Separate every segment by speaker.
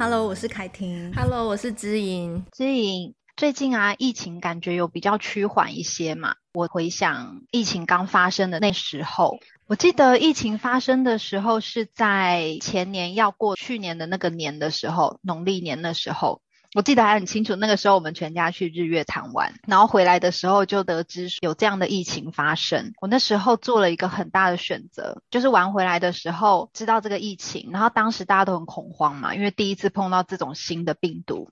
Speaker 1: Hello，我是凯婷。
Speaker 2: Hello，我是知莹。
Speaker 3: 知莹，最近啊，疫情感觉有比较趋缓一些嘛。我回想疫情刚发生的那时候，我记得疫情发生的时候是在前年要过去年的那个年的时候，农历年的时候。我记得还很清楚，那个时候我们全家去日月潭玩，然后回来的时候就得知有这样的疫情发生。我那时候做了一个很大的选择，就是玩回来的时候知道这个疫情，然后当时大家都很恐慌嘛，因为第一次碰到这种新的病毒。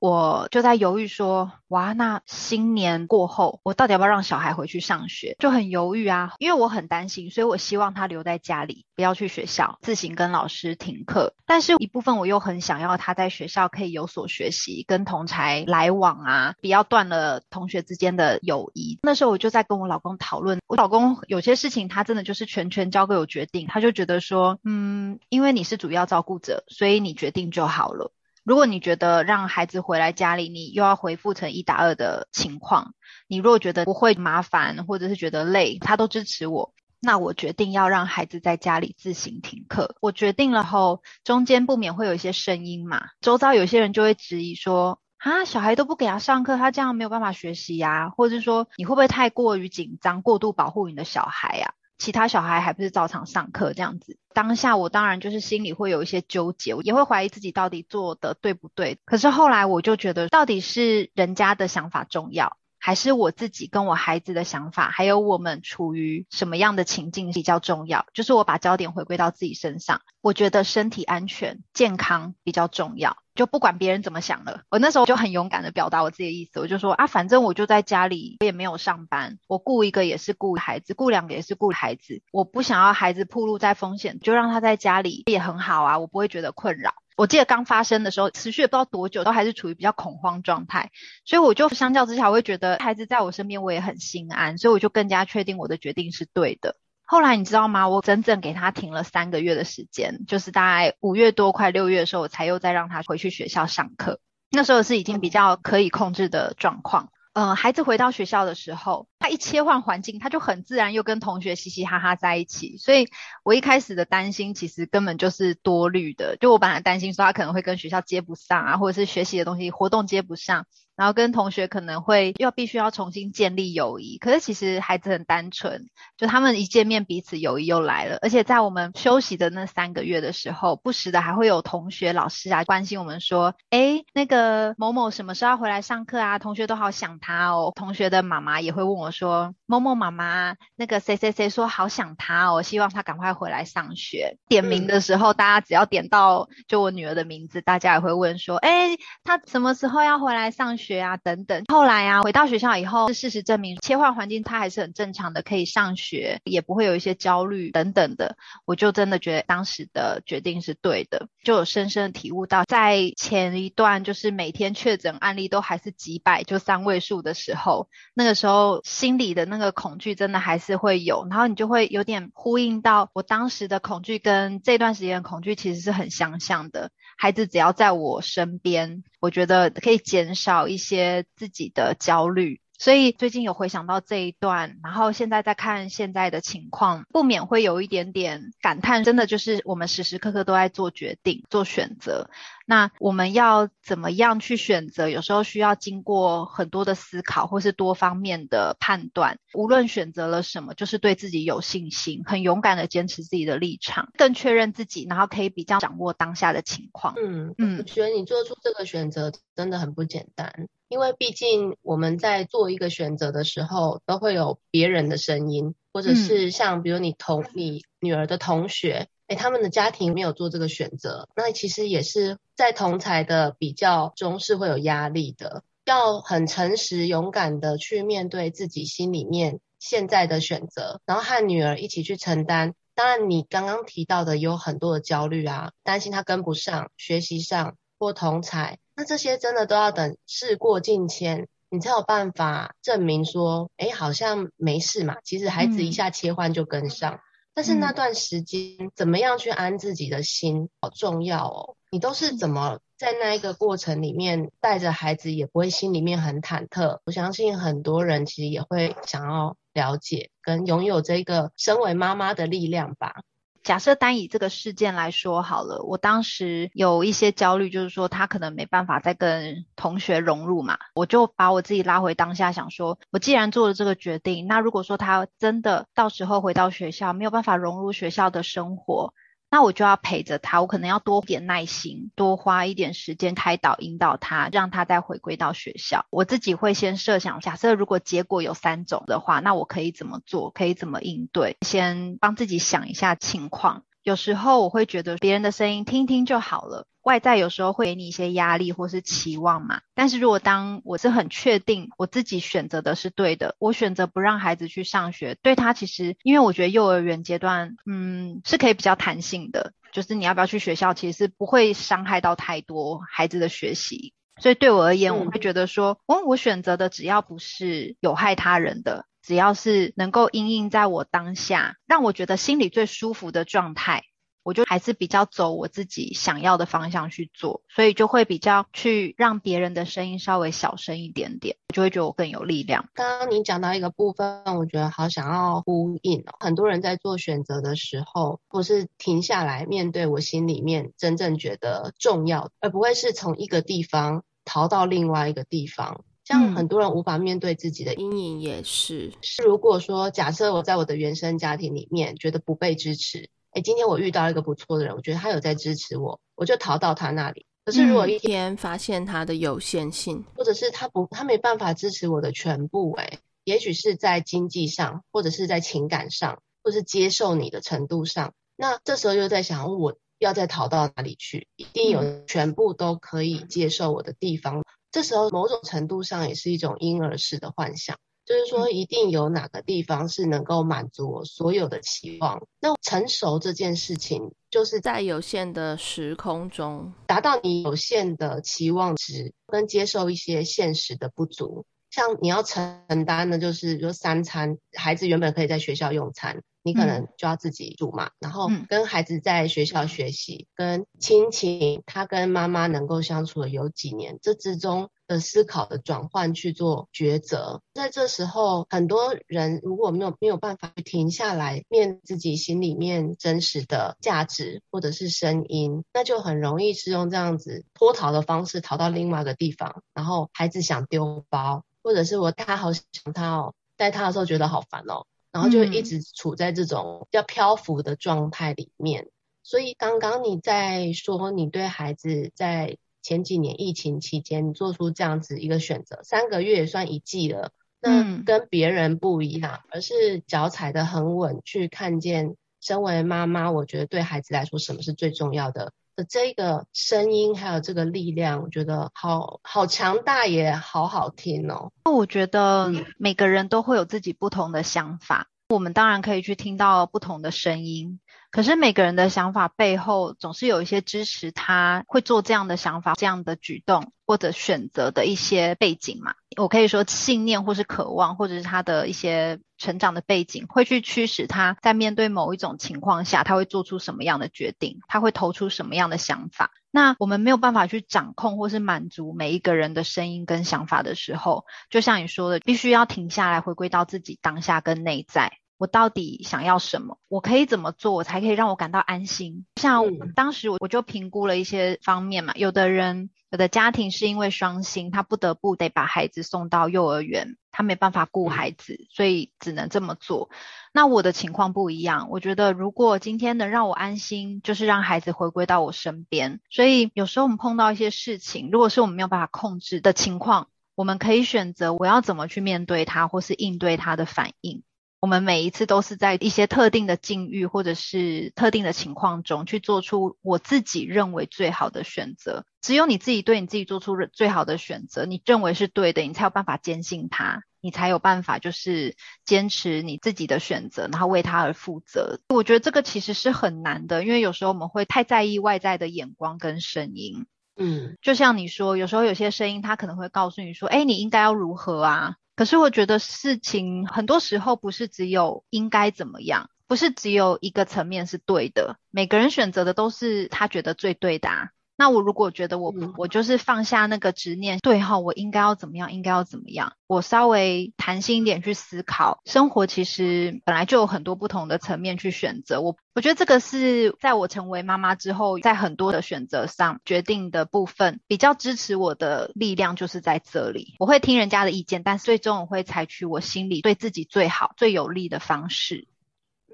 Speaker 3: 我就在犹豫说，哇，那新年过后，我到底要不要让小孩回去上学？就很犹豫啊，因为我很担心，所以我希望他留在家里，不要去学校，自行跟老师停课。但是，一部分我又很想要他在学校可以有所学习，跟同才来往啊，不要断了同学之间的友谊。那时候我就在跟我老公讨论，我老公有些事情他真的就是全权交给我决定，他就觉得说，嗯，因为你是主要照顾者，所以你决定就好了。如果你觉得让孩子回来家里，你又要恢复成一打二的情况，你如果觉得不会麻烦，或者是觉得累，他都支持我，那我决定要让孩子在家里自行停课。我决定了后，中间不免会有一些声音嘛，周遭有些人就会质疑说，啊，小孩都不给他上课，他这样没有办法学习呀，或者是说你会不会太过于紧张，过度保护你的小孩呀？其他小孩还不是照常上课这样子，当下我当然就是心里会有一些纠结，也会怀疑自己到底做的对不对。可是后来我就觉得，到底是人家的想法重要，还是我自己跟我孩子的想法，还有我们处于什么样的情境比较重要？就是我把焦点回归到自己身上，我觉得身体安全、健康比较重要。就不管别人怎么想了，我那时候就很勇敢的表达我自己的意思，我就说啊，反正我就在家里，我也没有上班，我雇一个也是雇孩子，雇两个也是雇孩子，我不想要孩子暴露在风险，就让他在家里也很好啊，我不会觉得困扰。我记得刚发生的时候，持续了不知道多久，都还是处于比较恐慌状态，所以我就相较之下，我会觉得孩子在我身边，我也很心安，所以我就更加确定我的决定是对的。后来你知道吗？我整整给他停了三个月的时间，就是大概五月多快六月的时候，我才又再让他回去学校上课。那时候是已经比较可以控制的状况。嗯、孩子回到学校的时候，他一切换环境，他就很自然又跟同学嘻嘻哈哈在一起。所以我一开始的担心其实根本就是多虑的。就我本来担心说他可能会跟学校接不上啊，或者是学习的东西活动接不上。然后跟同学可能会要必须要重新建立友谊，可是其实孩子很单纯，就他们一见面彼此友谊又来了。而且在我们休息的那三个月的时候，不时的还会有同学、老师啊关心我们说：“哎，那个某某什么时候要回来上课啊？同学都好想他哦。”同学的妈妈也会问我说：“某某妈妈，那个谁谁谁说好想他哦，希望他赶快回来上学。”点名的时候，大家只要点到就我女儿的名字，大家也会问说：“哎，他什么时候要回来上学？”学啊，等等。后来啊，回到学校以后，事实证明切换环境，他还是很正常的，可以上学，也不会有一些焦虑等等的。我就真的觉得当时的决定是对的，就有深深的体悟到，在前一段就是每天确诊案例都还是几百，就三位数的时候，那个时候心里的那个恐惧真的还是会有，然后你就会有点呼应到我当时的恐惧跟这段时间的恐惧其实是很相像的。孩子只要在我身边，我觉得可以减少一些自己的焦虑。所以最近有回想到这一段，然后现在再看现在的情况，不免会有一点点感叹，真的就是我们时时刻刻都在做决定、做选择。那我们要怎么样去选择？有时候需要经过很多的思考，或是多方面的判断。无论选择了什么，就是对自己有信心，很勇敢的坚持自己的立场，更确认自己，然后可以比较掌握当下的情况。
Speaker 2: 嗯嗯，我觉得你做出这个选择真的很不简单。因为毕竟我们在做一个选择的时候，都会有别人的声音，或者是像比如你同你女儿的同学，诶，他们的家庭没有做这个选择，那其实也是在同才的比较中是会有压力的，要很诚实勇敢的去面对自己心里面现在的选择，然后和女儿一起去承担。当然，你刚刚提到的有很多的焦虑啊，担心她跟不上，学习上或同侪。那这些真的都要等事过境迁，你才有办法证明说，哎，好像没事嘛。其实孩子一下切换就跟上，嗯、但是那段时间怎么样去安自己的心，好重要哦。你都是怎么在那一个过程里面带着孩子，也不会心里面很忐忑。我相信很多人其实也会想要了解跟拥有这个身为妈妈的力量吧。
Speaker 3: 假设单以这个事件来说好了，我当时有一些焦虑，就是说他可能没办法再跟同学融入嘛，我就把我自己拉回当下，想说，我既然做了这个决定，那如果说他真的到时候回到学校没有办法融入学校的生活。那我就要陪着他，我可能要多点耐心，多花一点时间开导引导他，让他再回归到学校。我自己会先设想，假设如果结果有三种的话，那我可以怎么做？可以怎么应对？先帮自己想一下情况。有时候我会觉得别人的声音听听就好了。外在有时候会给你一些压力或是期望嘛，但是如果当我是很确定我自己选择的是对的，我选择不让孩子去上学，对他其实，因为我觉得幼儿园阶段，嗯，是可以比较弹性的，就是你要不要去学校，其实是不会伤害到太多孩子的学习，所以对我而言，我会觉得说，哦，我选择的只要不是有害他人的，只要是能够因应在我当下，让我觉得心里最舒服的状态。我就还是比较走我自己想要的方向去做，所以就会比较去让别人的声音稍微小声一点点，我就会觉得我更有力量。
Speaker 2: 刚刚你讲到一个部分，我觉得好想要呼应哦。很多人在做选择的时候，不是停下来面对我心里面真正觉得重要，而不会是从一个地方逃到另外一个地方。像很多人无法面对自己的阴影，也是。是如果说假设我在我的原生家庭里面觉得不被支持。哎，今天我遇到一个不错的人，我觉得他有在支持我，我就逃到他那里。可是如果一天发现他的有限性，或者是他不，他没办法支持我的全部，哎，也许是在经济上，或者是在情感上，或是接受你的程度上，那这时候又在想，我要再逃到哪里去？一定有全部都可以接受我的地方。这时候某种程度上也是一种婴儿式的幻想。就是说，一定有哪个地方是能够满足我所有的期望。那成熟这件事情，就是在有限的时空中，达到你有限的期望值，跟接受一些现实的不足。像你要承担的，就是说三餐，孩子原本可以在学校用餐，你可能就要自己住嘛。然后跟孩子在学校学习，跟亲情，他跟妈妈能够相处了有几年，这之中。的思考的转换去做抉择，在这时候，很多人如果没有没有办法停下来，面自己心里面真实的价值或者是声音，那就很容易是用这样子脱逃的方式逃到另外一个地方。然后孩子想丢包，或者是我他好想他哦，带他的时候觉得好烦哦，然后就一直处在这种比较漂浮的状态里面。嗯、所以刚刚你在说你对孩子在。前几年疫情期间，你做出这样子一个选择，三个月也算一季了。那跟别人不一样，而是脚踩得很稳，去看见身为妈妈，我觉得对孩子来说什么是最重要的的这个声音，还有这个力量，我觉得好好强大，也好好听哦。
Speaker 3: 那我觉得每个人都会有自己不同的想法，我们当然可以去听到不同的声音。可是每个人的想法背后，总是有一些支持他会做这样的想法、这样的举动或者选择的一些背景嘛。我可以说信念，或是渴望，或者是他的一些成长的背景，会去驱使他在面对某一种情况下，他会做出什么样的决定，他会投出什么样的想法。那我们没有办法去掌控或是满足每一个人的声音跟想法的时候，就像你说的，必须要停下来，回归到自己当下跟内在。我到底想要什么？我可以怎么做，我才可以让我感到安心？像当时我我就评估了一些方面嘛，有的人有的家庭是因为双薪，他不得不得把孩子送到幼儿园，他没办法顾孩子，所以只能这么做。那我的情况不一样，我觉得如果今天能让我安心，就是让孩子回归到我身边。所以有时候我们碰到一些事情，如果是我们没有办法控制的情况，我们可以选择我要怎么去面对它，或是应对它的反应。我们每一次都是在一些特定的境遇或者是特定的情况中去做出我自己认为最好的选择。只有你自己对你自己做出最好的选择，你认为是对的，你才有办法坚信它，你才有办法就是坚持你自己的选择，然后为它而负责。我觉得这个其实是很难的，因为有时候我们会太在意外在的眼光跟声音。嗯，就像你说，有时候有些声音它可能会告诉你说：“哎，你应该要如何啊？”可是我觉得事情很多时候不是只有应该怎么样，不是只有一个层面是对的。每个人选择的都是他觉得最对的啊。那我如果觉得我、嗯、我就是放下那个执念，对哈，我应该要怎么样，应该要怎么样，我稍微弹性一点去思考，生活其实本来就有很多不同的层面去选择。我我觉得这个是在我成为妈妈之后，在很多的选择上决定的部分，比较支持我的力量就是在这里。我会听人家的意见，但最终我会采取我心里对自己最好、最有利的方式。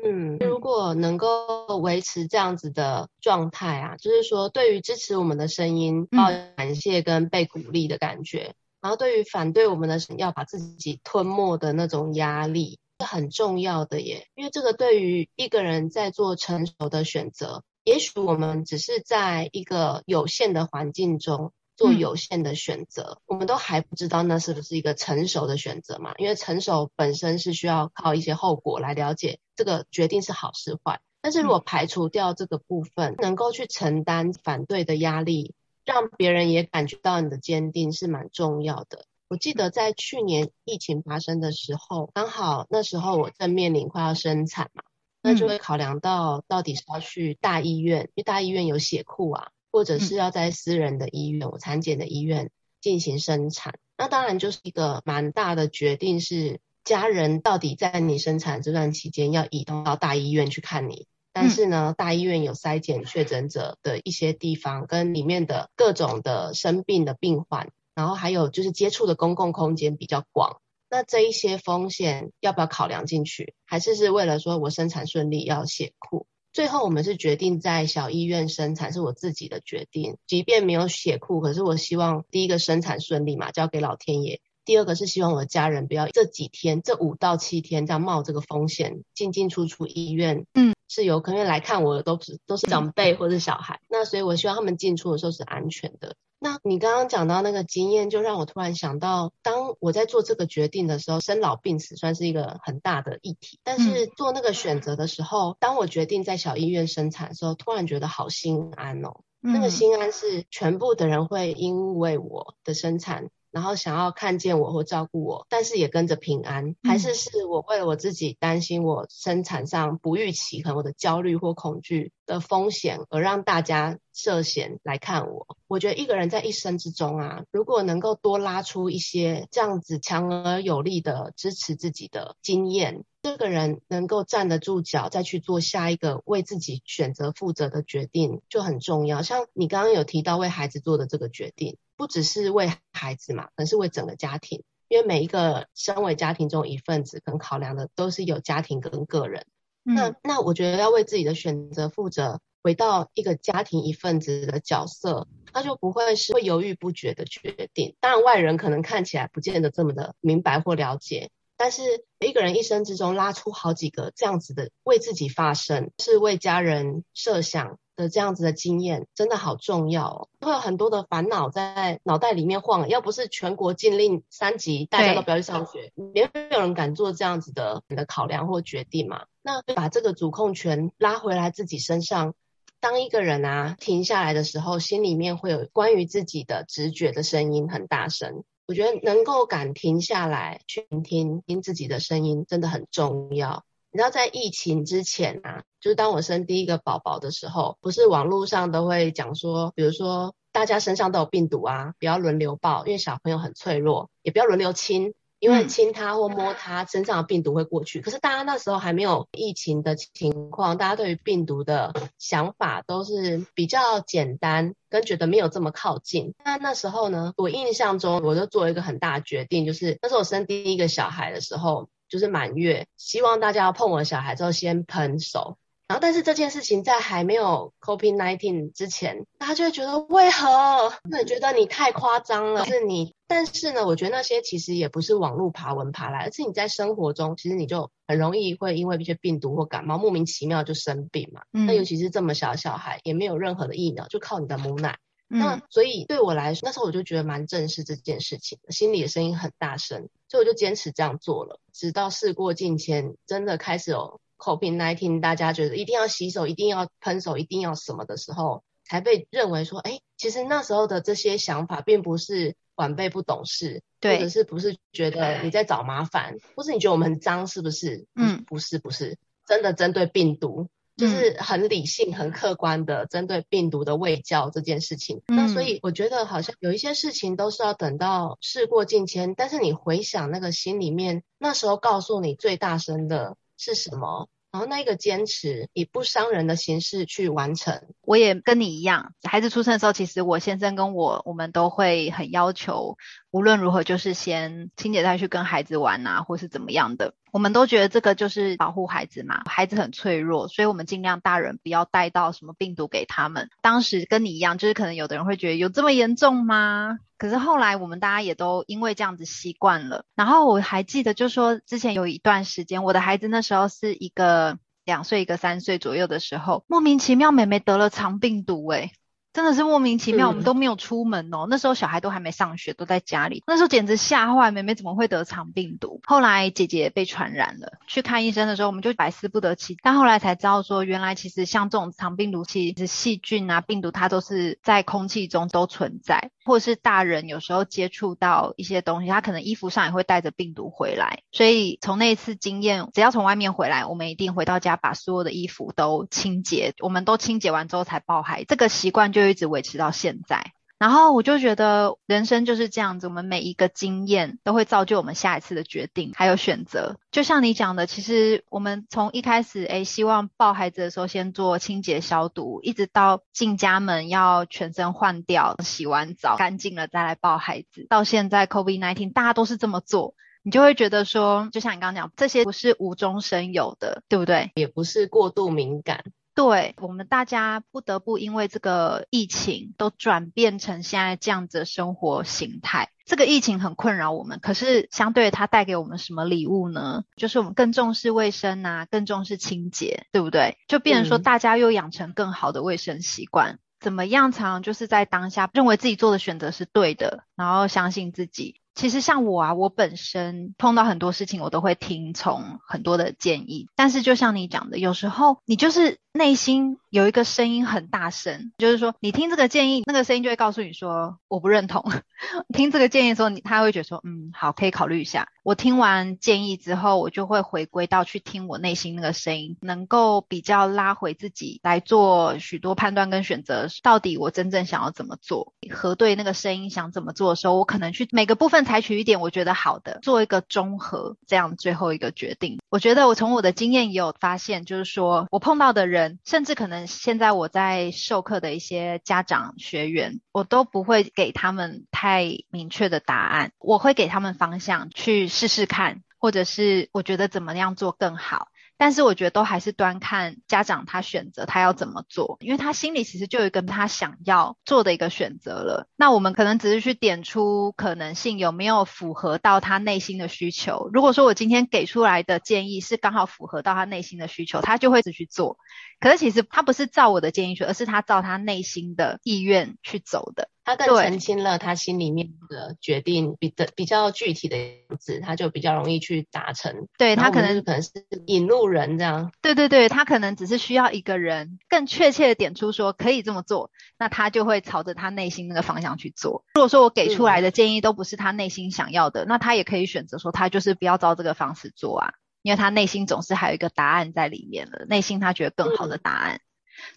Speaker 2: 嗯，如果能够维持这样子的状态啊，就是说，对于支持我们的声音，抱有感谢跟被鼓励的感觉，嗯、然后对于反对我们的要把自己吞没的那种压力，是很重要的耶。因为这个对于一个人在做成熟的选择，也许我们只是在一个有限的环境中。做有限的选择，嗯，我们都还不知道那是不是一个成熟的选择嘛？因为成熟本身是需要靠一些后果来了解这个决定是好是坏。但是如果排除掉这个部分，嗯，能够去承担反对的压力，让别人也感觉到你的坚定是蛮重要的。我记得在去年疫情发生的时候，刚好那时候我正面临快要生产嘛，那就会考量到到底是要去大医院，因为大医院有血库啊。或者是要在私人的医院、我产检的医院进行生产，那当然就是一个蛮大的决定，是家人到底在你生产这段期间要移动到大医院去看你。但是呢，大医院有筛检确诊者的一些地方，跟里面的各种的生病的病患，然后还有就是接触的公共空间比较广，那这一些风险要不要考量进去？还是是为了说我生产顺利要血库？最后，我们是决定在小医院生产，是我自己的决定。即便没有血库，可是我希望第一个生产顺利嘛，交给老天爷。第二个是希望我的家人不要这几天，这五到七天这样冒这个风险进进出出医院。嗯，是有可能来看我的都是都是长辈或者是小孩，那所以我希望他们进出的时候是安全的。那你刚刚讲到那个经验，就让我突然想到，当我在做这个决定的时候，生老病死算是一个很大的议题。但是做那个选择的时候，当我决定在小医院生产的时候，突然觉得好心安哦。那个心安是全部的人会因为我的生产。然后想要看见我或照顾我，但是也跟着平安，还是是我为了我自己担心我生产上不预期，可能我的焦虑或恐惧的风险，而让大家涉嫌来看我。我觉得一个人在一生之中啊，如果能够多拉出一些这样子强而有力的支持自己的经验。这个人能够站得住脚，再去做下一个为自己选择负责的决定，就很重要。像你刚刚有提到为孩子做的这个决定，不只是为孩子嘛，可能是为整个家庭。因为每一个身为家庭中一份子，可能考量的都是有家庭跟个人。嗯、那那我觉得要为自己的选择负责，回到一个家庭一份子的角色，他就不会是会犹豫不决的决定。当然，外人可能看起来不见得这么的明白或了解。但是一个人一生之中拉出好几个这样子的为自己发声，是为家人设想的这样子的经验，真的好重要哦。会有很多的烦恼在脑袋里面晃，要不是全国禁令三级，大家都不要去上学，没有人敢做这样子的的考量或决定嘛。那把这个主控权拉回来自己身上，当一个人啊停下来的时候，心里面会有关于自己的直觉的声音很大声。我觉得能够敢停下来去听听自己的声音，真的很重要。你知道，在疫情之前啊，就是当我生第一个宝宝的时候，不是网络上都会讲说，比如说大家身上都有病毒啊，不要轮流抱，因为小朋友很脆弱，也不要轮流亲。因为亲他或摸他身上的病毒会过去，可是大家那时候还没有疫情的情况，大家对于病毒的想法都是比较简单，跟觉得没有这么靠近。那那时候呢，我印象中我就做了一个很大的决定，就是那时候我生第一个小孩的时候，就是满月，希望大家要碰我的小孩之后先喷手。然后，但是这件事情在还没有 COVID-19 之前，大家就会觉得为何？会觉得你太夸张了，是你。但是呢，我觉得那些其实也不是网络爬文爬来，而是你在生活中，其实你就很容易会因为一些病毒或感冒莫名其妙就生病嘛。嗯。那尤其是这么小的小孩，也没有任何的疫苗，就靠你的母奶。嗯。那所以对我来说，那时候我就觉得蛮正视这件事情，心里的声音很大声，所以我就坚持这样做了，直到事过境迁，真的开始有。COVID-19，大家觉得一定要洗手，一定要喷手，一定要什么的时候，才被认为说，哎，其实那时候的这些想法，并不是晚辈不懂事，对，或者是不是觉得你在找麻烦，或是你觉得我们很脏，是不是？嗯，不是，不是，真的针对病毒，就是很理性、很客观的针对病毒的卫教这件事情。嗯、那所以我觉得好像有一些事情都是要等到事过境迁，但是你回想那个心里面那时候告诉你最大声的是什么？然后那个坚持以不伤人的形式去完成，
Speaker 3: 我也跟你一样。孩子出生的时候，其实我先生跟我，我们都会很要求，无论如何就是先清姐再去跟孩子玩啊，或是怎么样的。我们都觉得这个就是保护孩子嘛，孩子很脆弱，所以我们尽量大人不要带到什么病毒给他们。当时跟你一样，就是可能有的人会觉得有这么严重吗？可是后来我们大家也都因为这样子习惯了。然后我还记得，就说之前有一段时间，我的孩子那时候是一个两岁，一个三岁左右的时候，莫名其妙妹妹得了肠病毒，诶真的是莫名其妙，我们都没有出门哦。那时候小孩都还没上学，都在家里。那时候简直吓坏，妹妹怎么会得肠病毒？后来姐姐被传染了，去看医生的时候，我们就百思不得其解。但后来才知道说，原来其实像这种肠病毒，其实细菌啊、病毒，它都是在空气中都存在，或者是大人有时候接触到一些东西，他可能衣服上也会带着病毒回来。所以从那一次经验，只要从外面回来，我们一定回到家把所有的衣服都清洁，我们都清洁完之后才抱孩子。这个习惯就。一直维持到现在，然后我就觉得人生就是这样子，我们每一个经验都会造就我们下一次的决定，还有选择。就像你讲的，其实我们从一开始，诶，希望抱孩子的时候先做清洁消毒，一直到进家门要全身换掉，洗完澡干净了再来抱孩子，到现在 COVID-19 大家都是这么做，你就会觉得说，就像你刚刚讲，这些不是无中生有的，对不对？
Speaker 2: 也不是过度敏感。
Speaker 3: 对，我们大家不得不因为这个疫情都转变成现在这样子的生活形态。这个疫情很困扰我们，可是相对它带给我们什么礼物呢？就是我们更重视卫生啊，更重视清洁，对不对？就变成说大家又养成更好的卫生习惯。嗯。怎么样才能就是在当下认为自己做的选择是对的，然后相信自己。其实像我啊，我本身碰到很多事情，我都会听从很多的建议。但是就像你讲的，有时候你就是内心有一个声音很大声，就是说你听这个建议，那个声音就会告诉你说我不认同。听这个建议的时候，你他会觉得说嗯，好，可以考虑一下。我听完建议之后，我就会回归到去听我内心那个声音，能够比较拉回自己来做许多判断跟选择。到底我真正想要怎么做？核对那个声音想怎么做的时候，我可能去每个部分。采取一点我觉得好的，做一个综合，这样最后一个决定。我觉得我从我的经验也有发现，就是说我碰到的人，甚至可能现在我在授课的一些家长学员，我都不会给他们太明确的答案，我会给他们方向去试试看，或者是我觉得怎么样做更好。但是我觉得都还是端看家长他选择他要怎么做，因为他心里其实就有一个他想要做的一个选择了。那我们可能只是去点出可能性有没有符合到他内心的需求。如果说我今天给出来的建议是刚好符合到他内心的需求，他就会只去做。可是其实他不是照我的建议去，而是他照他内心的意愿去走的。
Speaker 2: 他更澄清了他心里面的决定，比的比较具体的样子，他就比较容易去达成。
Speaker 3: 对，他可能
Speaker 2: 可能是引路人这样。
Speaker 3: 对对对，他可能只是需要一个人更确切的点出说可以这么做，那他就会朝着他内心那个方向去做。如果说我给出来的建议都不是他内心想要的，那他也可以选择说他就是不要照这个方式做啊，因为他内心总是还有一个答案在里面了，内心他觉得更好的答案。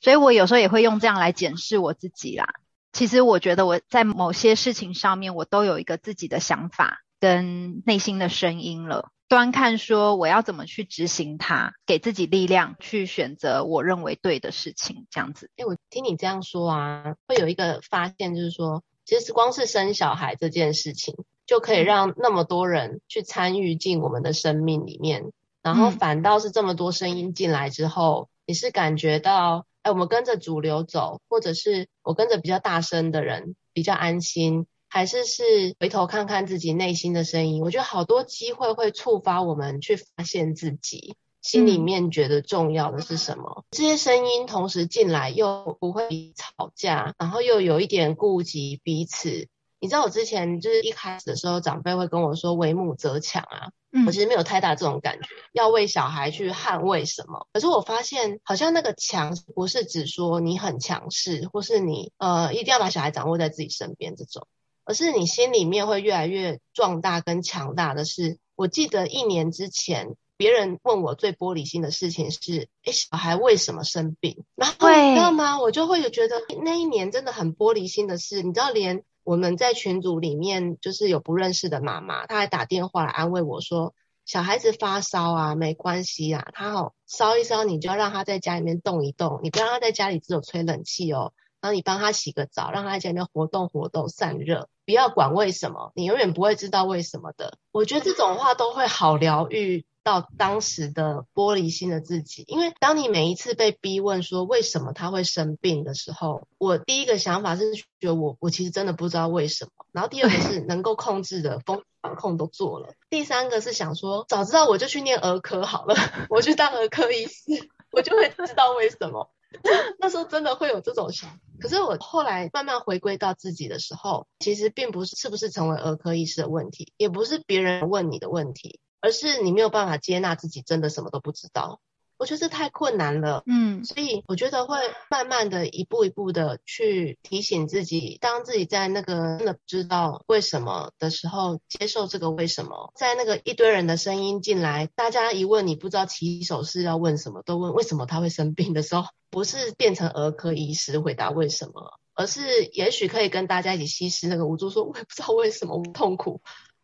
Speaker 3: 所以我有时候也会用这样来检视我自己啦。其实我觉得我在某些事情上面，我都有一个自己的想法跟内心的声音了。端看说我要怎么去执行它，给自己力量去选择我认为对的事情，这样子。
Speaker 2: 哎，我听你这样说啊，会有一个发现，就是说，其实光是生小孩这件事情，就可以让那么多人去参与进我们的生命里面，然后反倒是这么多声音进来之后，你是感觉到。哎，我们跟着主流走，或者是我跟着比较大声的人比较安心，还是是回头看看自己内心的声音？我觉得好多机会会触发我们去发现自己心里面觉得重要的是什么。嗯、这些声音同时进来，又不会吵架，然后又有一点顾及彼此。你知道我之前就是一开始的时候，长辈会跟我说“为母则强”啊。嗯，我其实没有太大这种感觉，要为小孩去捍卫什么。可是我发现，好像那个强不是指说你很强势，或是你呃一定要把小孩掌握在自己身边这种，而是你心里面会越来越壮大跟强大的是。我记得一年之前，别人问我最玻璃心的事情是，哎，小孩为什么生病？然后你知道吗？我就会有觉得那一年真的很玻璃心的事，你知道，连我们在群组里面就是有不认识的妈妈，她还打电话来安慰我说，小孩子发烧啊，没关系啊，他好烧一烧，你就要让他在家里面动一动，你不要让他在家里只有吹冷气哦。然后你帮他洗个澡，让他在家里面活动活动散热，不要管为什么，你永远不会知道为什么的。我觉得这种话都会好疗愈到当时的玻璃心的自己，因为当你每一次被逼问说为什么他会生病的时候，我第一个想法是觉得我我其实真的不知道为什么，然后第二个是能够控制的风防控都做了，第三个是想说早知道我就去念儿科好了，我去当儿科医师，我就会知道为什么。那时候真的会有这种想，可是我后来慢慢回归到自己的时候，其实并不是是不是成为儿科医师的问题，也不是别人问你的问题，而是你没有办法接纳自己真的什么都不知道。我觉得这太困难了，嗯，所以我觉得会慢慢的一步一步的去提醒自己，当自己在那个真的不知道为什么的时候，接受这个为什么，在那个一堆人的声音进来，大家一问你不知道起手是要问什么，都问为什么他会生病的时候，不是变成儿科医师回答为什么，而是也许可以跟大家一起吸食那个无助，说我也不知道为什么我痛苦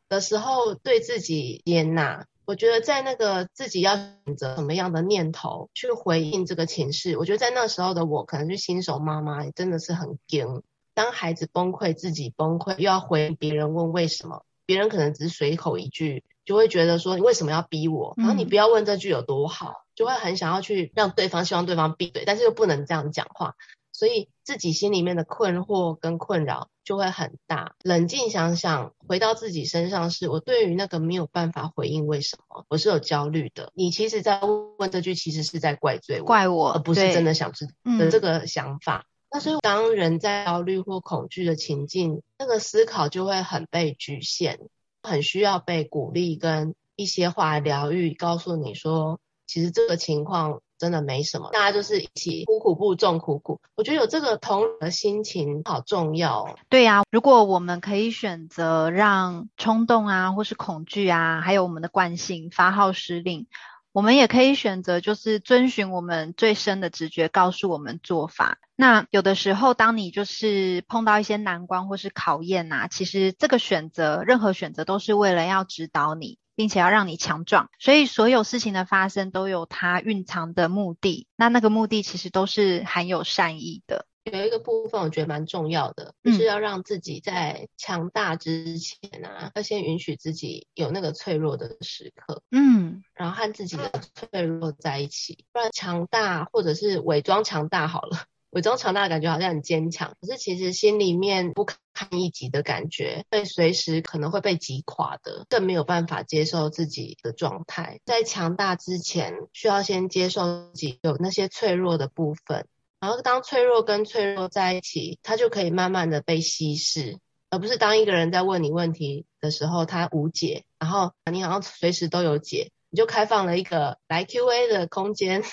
Speaker 2: 的时候，对自己接纳。我觉得在那个自己要选择什么样的念头去回应这个情绪，我觉得在那时候的我，可能是新手妈妈，真的是很惊。当孩子崩溃，自己崩溃，又要回别人问为什么，别人可能只是随口一句，就会觉得说你为什么要逼我？然后你不要问这句有多好，就会很想要去让对方希望对方闭嘴，但是又不能这样讲话。所以自己心里面的困惑跟困扰就会很大。冷静想想，回到自己身上是，是我对于那个没有办法回应为什么，我是有焦虑的。你其实，在问这句，其实是在怪罪我，
Speaker 3: 怪我，
Speaker 2: 而不是真的想知道的这个想法。那、嗯、所以，当人在焦虑或恐惧的情境，那个思考就会很被局限，很需要被鼓励跟一些话疗愈，告诉你说，其实这个情况。真的没什么，大家就是一起苦苦不重苦苦。我觉得有这个同的心情好重要哦。
Speaker 3: 对呀，如果我们可以选择让冲动啊，或是恐惧啊，还有我们的惯性发号施令，我们也可以选择就是遵循我们最深的直觉告诉我们做法。那有的时候，当你就是碰到一些难关或是考验啊，其实这个选择，任何选择都是为了要指导你。并且要让你强壮，所以所有事情的发生都有它蕴藏的目的。那那个目的其实都是含有善意的。
Speaker 2: 有一个部分我觉得蛮重要的，就是要让自己在强大之前啊，要先允许自己有那个脆弱的时刻。嗯，然后和自己的脆弱在一起，不然强大或者是伪装强大好了。伪装强大的感觉好像很坚强，可是其实心里面不堪一击的感觉，会随时可能会被击垮的，更没有办法接受自己的状态。在强大之前，需要先接受自己有那些脆弱的部分，然后当脆弱跟脆弱在一起，它就可以慢慢的被稀释，而不是当一个人在问你问题的时候，他无解，然后你好像随时都有解，你就开放了一个来 QA 的空间。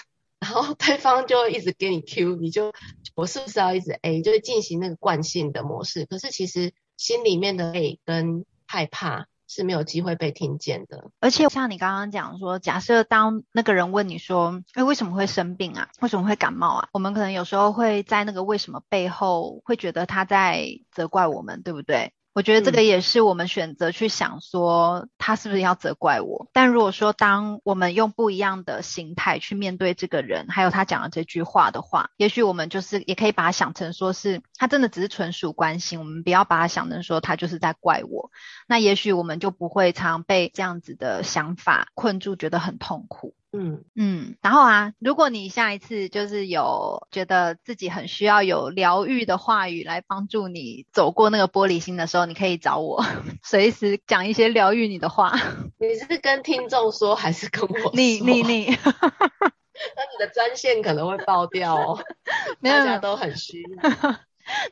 Speaker 2: 然后对方就会一直给你 Q，你就我是不是要一直 A，就是进行那个惯性的模式。可是其实心里面的 A 跟害怕是没有机会被听见的。
Speaker 3: 而且像你刚刚讲说，假设当那个人问你说，哎，为什么会生病啊？为什么会感冒啊？我们可能有时候会在那个为什么背后会觉得他在责怪我们，对不对？我觉得这个也是我们选择去想说他是不是要责怪我。但如果说当我们用不一样的心态去面对这个人，还有他讲的这句话的话，也许我们就是也可以把它想成说是他真的只是纯属关心，我们不要把它想成说他就是在怪我。那也许我们就不会常被这样子的想法困住，觉得很痛苦。嗯嗯，然后啊，如果你下一次就是有觉得自己很需要有疗愈的话语来帮助你走过那个玻璃心的时候，你可以找我，随时讲一些疗愈你的话。
Speaker 2: 你是跟听众说还是跟我说？
Speaker 3: 你你你，
Speaker 2: 那你的专线可能会爆掉哦，大家都很需要。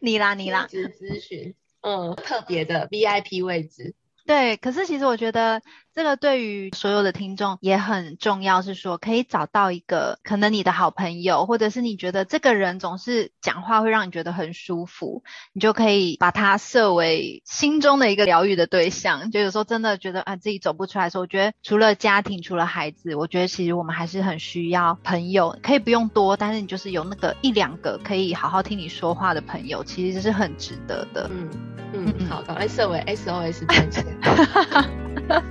Speaker 3: 你啦你啦，
Speaker 2: 咨询，嗯，特别的 VIP 位置。
Speaker 3: 对，可是其实我觉得这个对于所有的听众也很重要，是说可以找到一个可能你的好朋友，或者是你觉得这个人总是讲话会让你觉得很舒服，你就可以把他设为心中的一个疗愈的对象。就有时候真的觉得啊自己走不出来的时候，我觉得除了家庭，除了孩子，我觉得其实我们还是很需要朋友，可以不用多，但是你就是有那个一两个可以好好听你说话的朋友，其实是很值得的。
Speaker 2: 嗯。嗯，好，赶快设为 SOS 专线。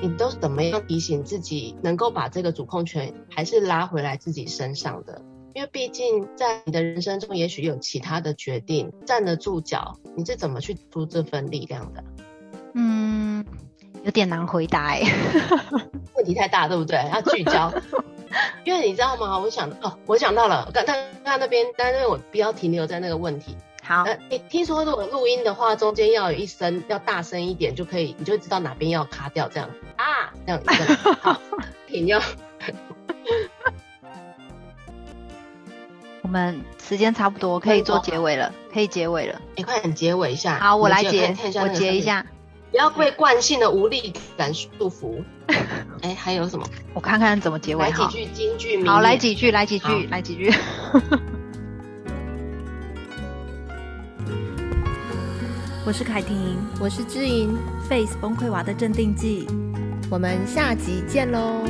Speaker 2: 你都怎么样提醒自己，能够把这个主控权还是拉回来自己身上的？因为毕竟在你的人生中，也许有其他的决定站得住脚，你是怎么去出这份力量的？
Speaker 3: 嗯，有点难回答哎，
Speaker 2: 问题太大，对不对？要聚焦。因为你知道吗？我想哦，我想到了，刚刚刚那边，但是我不要停留在那个问题。
Speaker 3: 好，
Speaker 2: 呃，你听说如果录音的话，中间要有一声要大声一点，就可以，你就知道哪边要卡掉，这样啊，这样子。好，停掉。
Speaker 3: 我们时间差不多，可以做结尾了，可以结尾了。
Speaker 2: 你快点结尾一下。
Speaker 3: 好，我来结，我结一下。
Speaker 2: 不要被惯性的无力感束缚。哎、欸，还有什么？
Speaker 3: 我看看怎么结尾。
Speaker 2: 来几句京剧名。
Speaker 3: 好，来几句，来几句，来几句。
Speaker 1: 我是凯婷，我是知音，Face 崩溃娃的镇定剂。我们下集见喽。